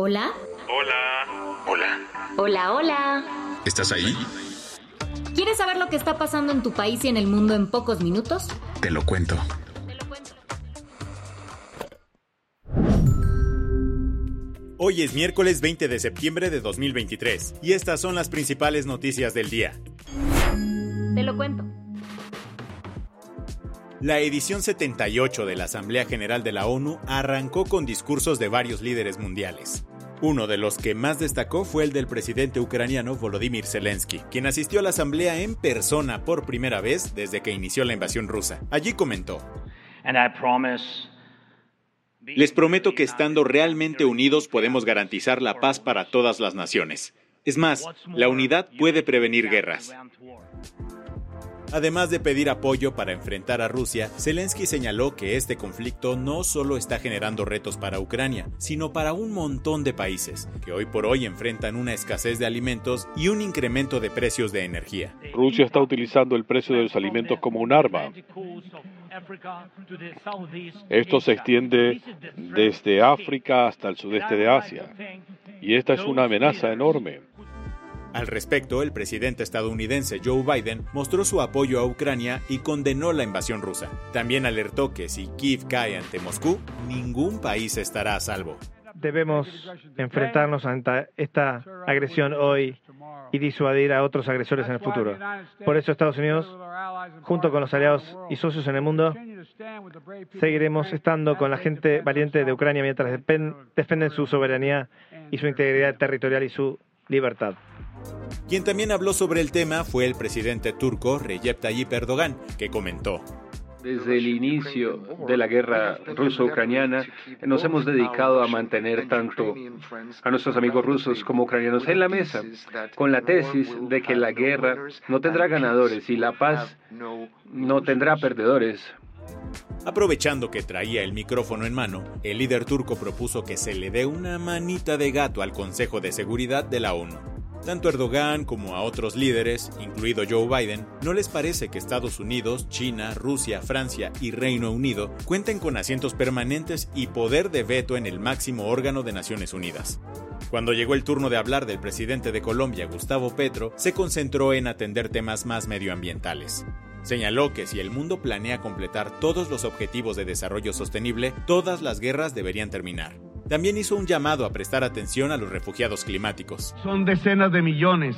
Hola. Hola. Hola. Hola, hola. ¿Estás ahí? ¿Quieres saber lo que está pasando en tu país y en el mundo en pocos minutos? Te lo cuento. Hoy es miércoles 20 de septiembre de 2023 y estas son las principales noticias del día. Te lo cuento. La edición 78 de la Asamblea General de la ONU arrancó con discursos de varios líderes mundiales. Uno de los que más destacó fue el del presidente ucraniano Volodymyr Zelensky, quien asistió a la asamblea en persona por primera vez desde que inició la invasión rusa. Allí comentó: Les prometo que estando realmente unidos podemos garantizar la paz para todas las naciones. Es más, la unidad puede prevenir guerras. Además de pedir apoyo para enfrentar a Rusia, Zelensky señaló que este conflicto no solo está generando retos para Ucrania, sino para un montón de países, que hoy por hoy enfrentan una escasez de alimentos y un incremento de precios de energía. Rusia está utilizando el precio de los alimentos como un arma. Esto se extiende desde África hasta el sudeste de Asia. Y esta es una amenaza enorme. Al respecto, el presidente estadounidense Joe Biden mostró su apoyo a Ucrania y condenó la invasión rusa. También alertó que si Kiev cae ante Moscú, ningún país estará a salvo. Debemos enfrentarnos ante esta agresión hoy y disuadir a otros agresores en el futuro. Por eso Estados Unidos, junto con los aliados y socios en el mundo, seguiremos estando con la gente valiente de Ucrania mientras defienden su soberanía y su integridad territorial y su libertad. Quien también habló sobre el tema fue el presidente turco Recep Tayyip Erdogan, que comentó. Desde el inicio de la guerra ruso-ucraniana nos hemos dedicado a mantener tanto a nuestros amigos rusos como ucranianos en la mesa con la tesis de que la guerra no tendrá ganadores y la paz no tendrá perdedores. Aprovechando que traía el micrófono en mano, el líder turco propuso que se le dé una manita de gato al Consejo de Seguridad de la ONU. Tanto Erdogan como a otros líderes, incluido Joe Biden, no les parece que Estados Unidos, China, Rusia, Francia y Reino Unido cuenten con asientos permanentes y poder de veto en el máximo órgano de Naciones Unidas. Cuando llegó el turno de hablar del presidente de Colombia, Gustavo Petro, se concentró en atender temas más medioambientales. Señaló que si el mundo planea completar todos los objetivos de desarrollo sostenible, todas las guerras deberían terminar. También hizo un llamado a prestar atención a los refugiados climáticos. Son decenas de millones.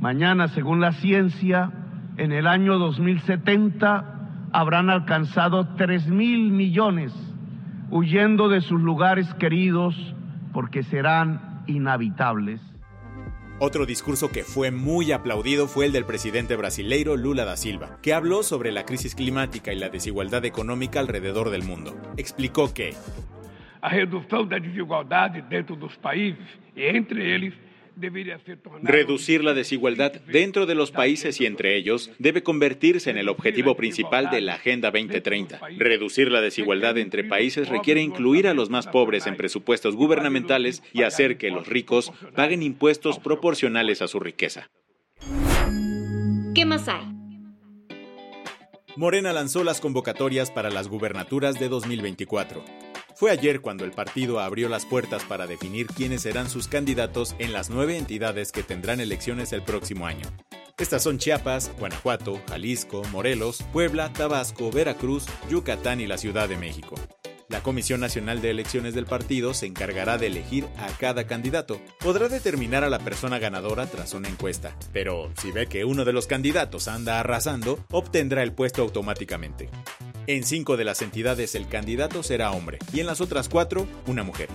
Mañana, según la ciencia, en el año 2070 habrán alcanzado 3 mil millones, huyendo de sus lugares queridos porque serán inhabitables. Otro discurso que fue muy aplaudido fue el del presidente brasileiro Lula da Silva, que habló sobre la crisis climática y la desigualdad económica alrededor del mundo. Explicó que a redução da desigualdade dentro dos países e entre eles debería ser Reducir la desigualdad dentro de los países y entre ellos debe convertirse en el objetivo principal de la Agenda 2030. Reducir la desigualdad entre países requiere incluir a los más pobres en presupuestos gubernamentales y hacer que los ricos paguen impuestos proporcionales a su riqueza. ¿Qué más hay? Morena lanzó las convocatorias para las gubernaturas de 2024. Fue ayer cuando el partido abrió las puertas para definir quiénes serán sus candidatos en las nueve entidades que tendrán elecciones el próximo año. Estas son Chiapas, Guanajuato, Jalisco, Morelos, Puebla, Tabasco, Veracruz, Yucatán y la Ciudad de México. La Comisión Nacional de Elecciones del partido se encargará de elegir a cada candidato. Podrá determinar a la persona ganadora tras una encuesta, pero si ve que uno de los candidatos anda arrasando, obtendrá el puesto automáticamente. En cinco de las entidades el candidato será hombre y en las otras cuatro una mujer.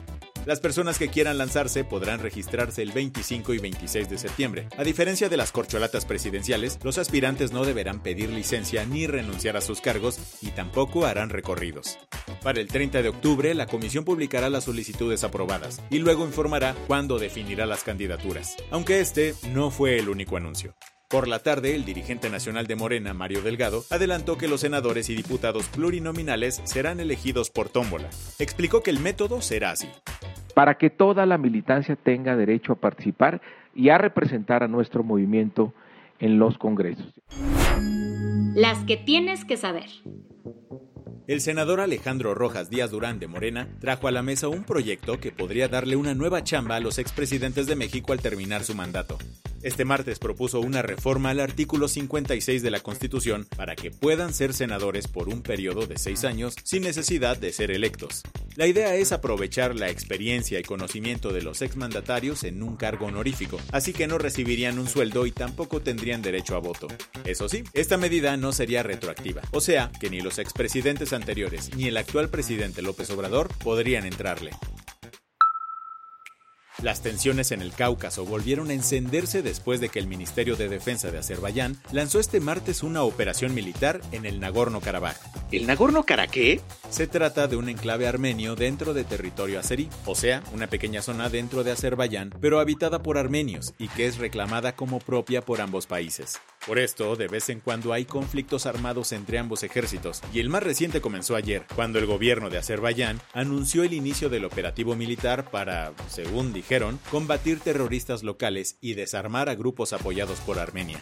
Las personas que quieran lanzarse podrán registrarse el 25 y 26 de septiembre. A diferencia de las corcholatas presidenciales, los aspirantes no deberán pedir licencia ni renunciar a sus cargos y tampoco harán recorridos. Para el 30 de octubre, la comisión publicará las solicitudes aprobadas y luego informará cuándo definirá las candidaturas, aunque este no fue el único anuncio. Por la tarde, el dirigente nacional de Morena, Mario Delgado, adelantó que los senadores y diputados plurinominales serán elegidos por tómbola. Explicó que el método será así. Para que toda la militancia tenga derecho a participar y a representar a nuestro movimiento en los congresos. Las que tienes que saber. El senador Alejandro Rojas Díaz Durán de Morena trajo a la mesa un proyecto que podría darle una nueva chamba a los expresidentes de México al terminar su mandato. Este martes propuso una reforma al artículo 56 de la Constitución para que puedan ser senadores por un periodo de seis años sin necesidad de ser electos. La idea es aprovechar la experiencia y conocimiento de los exmandatarios en un cargo honorífico, así que no recibirían un sueldo y tampoco tendrían derecho a voto. Eso sí, esta medida no sería retroactiva, o sea que ni los expresidentes anteriores ni el actual presidente López Obrador podrían entrarle. Las tensiones en el Cáucaso volvieron a encenderse después de que el Ministerio de Defensa de Azerbaiyán lanzó este martes una operación militar en el Nagorno-Karabaj. ¿El Nagorno-Karabaj? Se trata de un enclave armenio dentro de territorio azerí, o sea, una pequeña zona dentro de Azerbaiyán, pero habitada por armenios y que es reclamada como propia por ambos países. Por esto, de vez en cuando hay conflictos armados entre ambos ejércitos, y el más reciente comenzó ayer, cuando el gobierno de Azerbaiyán anunció el inicio del operativo militar para, según dijeron, combatir terroristas locales y desarmar a grupos apoyados por Armenia.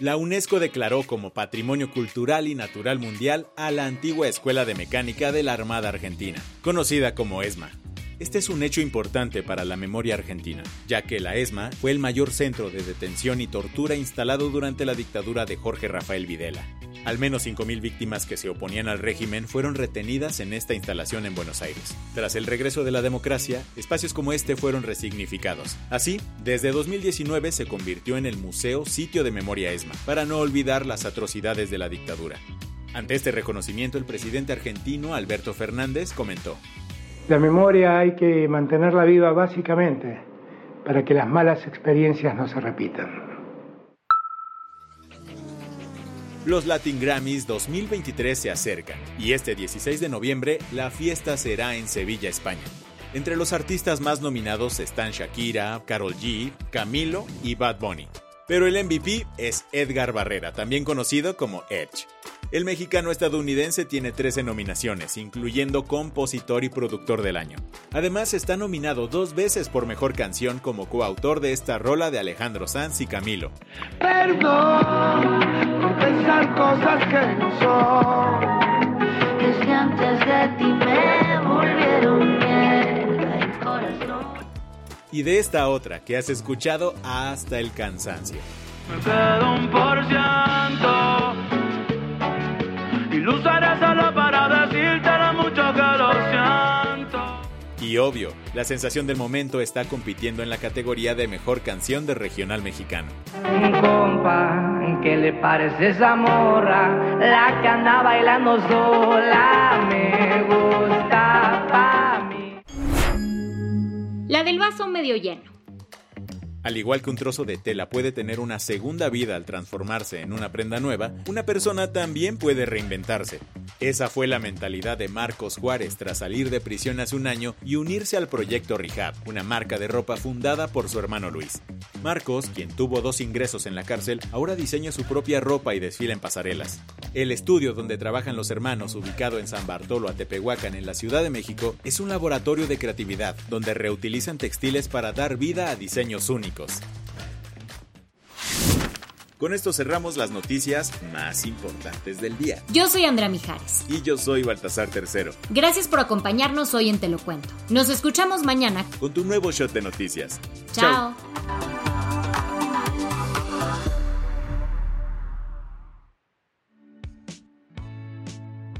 La UNESCO declaró como Patrimonio Cultural y Natural Mundial a la antigua Escuela de Mecánica de la Armada Argentina, conocida como ESMA. Este es un hecho importante para la memoria argentina, ya que la ESMA fue el mayor centro de detención y tortura instalado durante la dictadura de Jorge Rafael Videla. Al menos 5.000 víctimas que se oponían al régimen fueron retenidas en esta instalación en Buenos Aires. Tras el regreso de la democracia, espacios como este fueron resignificados. Así, desde 2019 se convirtió en el Museo Sitio de Memoria ESMA, para no olvidar las atrocidades de la dictadura. Ante este reconocimiento, el presidente argentino Alberto Fernández comentó, La memoria hay que mantenerla viva básicamente para que las malas experiencias no se repitan. Los Latin Grammys 2023 se acercan y este 16 de noviembre la fiesta será en Sevilla, España. Entre los artistas más nominados están Shakira, Carol G, Camilo y Bad Bunny. Pero el MVP es Edgar Barrera, también conocido como Edge. El mexicano estadounidense tiene 13 nominaciones, incluyendo compositor y productor del año. Además, está nominado dos veces por mejor canción como coautor de esta rola de Alejandro Sanz y Camilo. Perdón por pensar cosas que no son. Es que antes de ti me volvieron mierda el corazón. Y de esta otra que has escuchado hasta el cansancio. Me queda un por Y obvio, la sensación del momento está compitiendo en la categoría de mejor canción de regional mexicano. Un compa, ¿qué le parece esa morra? La que anda bailando sola me gusta pa' mí. La del vaso medio lleno. Al igual que un trozo de tela puede tener una segunda vida al transformarse en una prenda nueva, una persona también puede reinventarse. Esa fue la mentalidad de Marcos Juárez tras salir de prisión hace un año y unirse al proyecto Rehab, una marca de ropa fundada por su hermano Luis. Marcos, quien tuvo dos ingresos en la cárcel, ahora diseña su propia ropa y desfila en pasarelas. El estudio donde trabajan los hermanos, ubicado en San Bartolo, Atepehuacan, en la Ciudad de México, es un laboratorio de creatividad donde reutilizan textiles para dar vida a diseños únicos. Con esto cerramos las noticias más importantes del día. Yo soy Andrea Mijares. Y yo soy Baltasar Tercero. Gracias por acompañarnos hoy en Te lo Cuento. Nos escuchamos mañana con tu nuevo shot de noticias. Chao.